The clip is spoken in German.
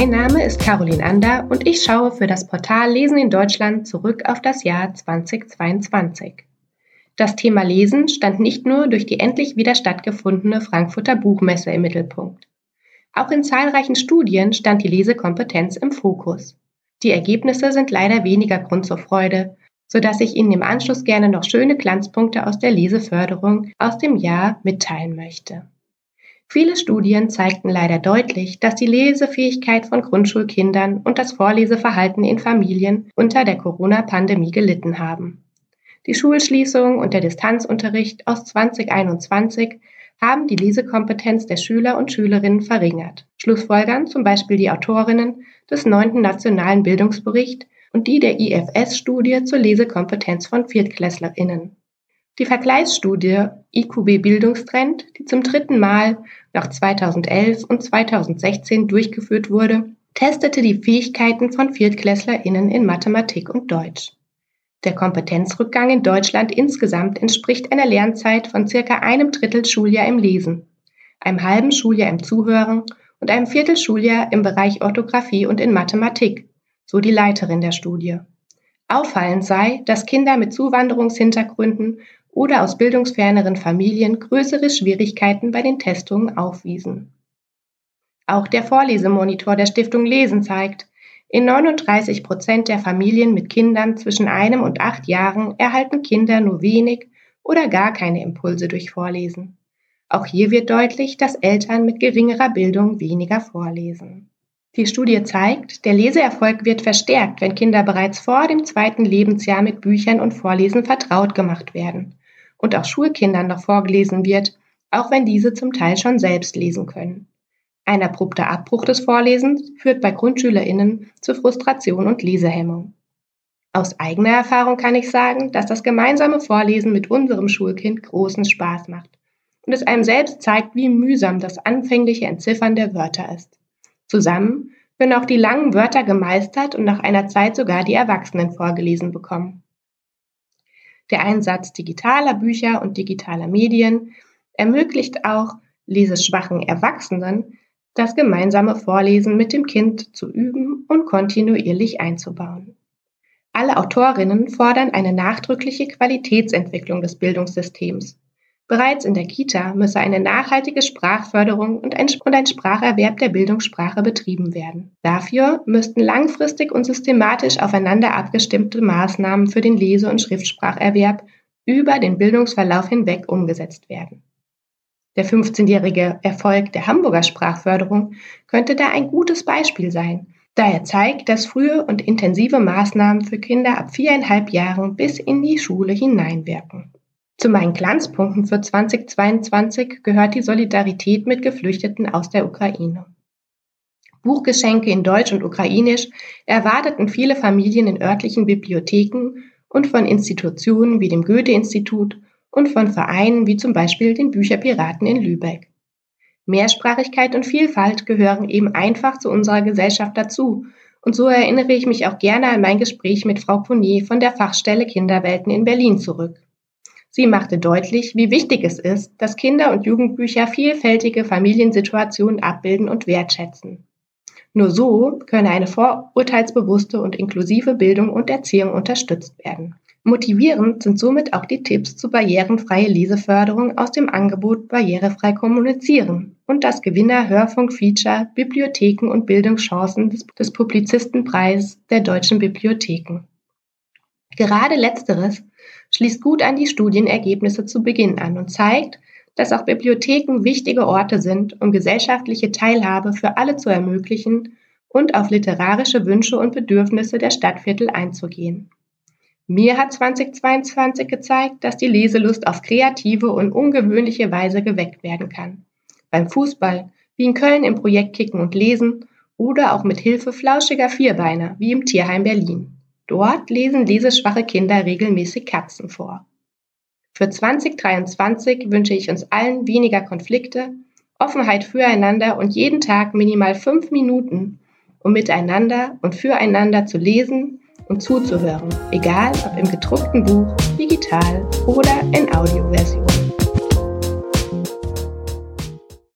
Mein Name ist Caroline Ander und ich schaue für das Portal Lesen in Deutschland zurück auf das Jahr 2022. Das Thema Lesen stand nicht nur durch die endlich wieder stattgefundene Frankfurter Buchmesse im Mittelpunkt. Auch in zahlreichen Studien stand die Lesekompetenz im Fokus. Die Ergebnisse sind leider weniger Grund zur Freude, sodass ich Ihnen im Anschluss gerne noch schöne Glanzpunkte aus der Leseförderung aus dem Jahr mitteilen möchte. Viele Studien zeigten leider deutlich, dass die Lesefähigkeit von Grundschulkindern und das Vorleseverhalten in Familien unter der Corona-Pandemie gelitten haben. Die Schulschließung und der Distanzunterricht aus 2021 haben die Lesekompetenz der Schüler und Schülerinnen verringert. Schlussfolgern zum Beispiel die Autorinnen des neunten Nationalen Bildungsbericht und die der IFS-Studie zur Lesekompetenz von ViertklässlerInnen. Die Vergleichsstudie IQB Bildungstrend, die zum dritten Mal nach 2011 und 2016 durchgeführt wurde, testete die Fähigkeiten von ViertklässlerInnen in Mathematik und Deutsch. Der Kompetenzrückgang in Deutschland insgesamt entspricht einer Lernzeit von circa einem Drittel Schuljahr im Lesen, einem halben Schuljahr im Zuhören und einem Viertel Schuljahr im Bereich Orthographie und in Mathematik, so die Leiterin der Studie. Auffallend sei, dass Kinder mit Zuwanderungshintergründen oder aus bildungsferneren Familien größere Schwierigkeiten bei den Testungen aufwiesen. Auch der Vorlesemonitor der Stiftung Lesen zeigt, in 39 Prozent der Familien mit Kindern zwischen einem und acht Jahren erhalten Kinder nur wenig oder gar keine Impulse durch Vorlesen. Auch hier wird deutlich, dass Eltern mit geringerer Bildung weniger vorlesen. Die Studie zeigt, der Leseerfolg wird verstärkt, wenn Kinder bereits vor dem zweiten Lebensjahr mit Büchern und Vorlesen vertraut gemacht werden und auch Schulkindern noch vorgelesen wird, auch wenn diese zum Teil schon selbst lesen können. Ein abrupter Abbruch des Vorlesens führt bei GrundschülerInnen zu Frustration und Lesehemmung. Aus eigener Erfahrung kann ich sagen, dass das gemeinsame Vorlesen mit unserem Schulkind großen Spaß macht und es einem selbst zeigt, wie mühsam das anfängliche Entziffern der Wörter ist. Zusammen können auch die langen Wörter gemeistert und nach einer Zeit sogar die Erwachsenen vorgelesen bekommen. Der Einsatz digitaler Bücher und digitaler Medien ermöglicht auch leseschwachen Erwachsenen, das gemeinsame Vorlesen mit dem Kind zu üben und kontinuierlich einzubauen. Alle Autorinnen fordern eine nachdrückliche Qualitätsentwicklung des Bildungssystems. Bereits in der Kita müsse eine nachhaltige Sprachförderung und ein, und ein, Spracherwerb der Bildungssprache betrieben werden. Dafür müssten langfristig und systematisch aufeinander abgestimmte Maßnahmen für den Lese- und Schriftspracherwerb über den Bildungsverlauf hinweg umgesetzt werden. Der 15-jährige Erfolg der Hamburger Sprachförderung könnte da ein gutes Beispiel sein, da er zeigt, dass frühe und intensive Maßnahmen für Kinder ab viereinhalb Jahren bis in die Schule hineinwirken. Zu meinen Glanzpunkten für 2022 gehört die Solidarität mit Geflüchteten aus der Ukraine. Buchgeschenke in Deutsch und Ukrainisch erwarteten viele Familien in örtlichen Bibliotheken und von Institutionen wie dem Goethe-Institut und von Vereinen wie zum Beispiel den Bücherpiraten in Lübeck. Mehrsprachigkeit und Vielfalt gehören eben einfach zu unserer Gesellschaft dazu. Und so erinnere ich mich auch gerne an mein Gespräch mit Frau Ponier von der Fachstelle Kinderwelten in Berlin zurück. Sie machte deutlich, wie wichtig es ist, dass Kinder- und Jugendbücher vielfältige Familiensituationen abbilden und wertschätzen. Nur so könne eine vorurteilsbewusste und inklusive Bildung und Erziehung unterstützt werden. Motivierend sind somit auch die Tipps zur barrierenfreie Leseförderung aus dem Angebot Barrierefrei kommunizieren und das Gewinner-Hörfunk-Feature Bibliotheken und Bildungschancen des, des Publizistenpreis der deutschen Bibliotheken. Gerade letzteres schließt gut an die Studienergebnisse zu Beginn an und zeigt, dass auch Bibliotheken wichtige Orte sind, um gesellschaftliche Teilhabe für alle zu ermöglichen und auf literarische Wünsche und Bedürfnisse der Stadtviertel einzugehen. Mir hat 2022 gezeigt, dass die Leselust auf kreative und ungewöhnliche Weise geweckt werden kann. Beim Fußball, wie in Köln im Projekt Kicken und Lesen oder auch mit Hilfe flauschiger Vierbeiner, wie im Tierheim Berlin. Dort lesen leseschwache Kinder regelmäßig Katzen vor. Für 2023 wünsche ich uns allen weniger Konflikte, Offenheit füreinander und jeden Tag minimal fünf Minuten, um miteinander und füreinander zu lesen, und zuzuhören, egal ob im gedruckten Buch, digital oder in Audioversion.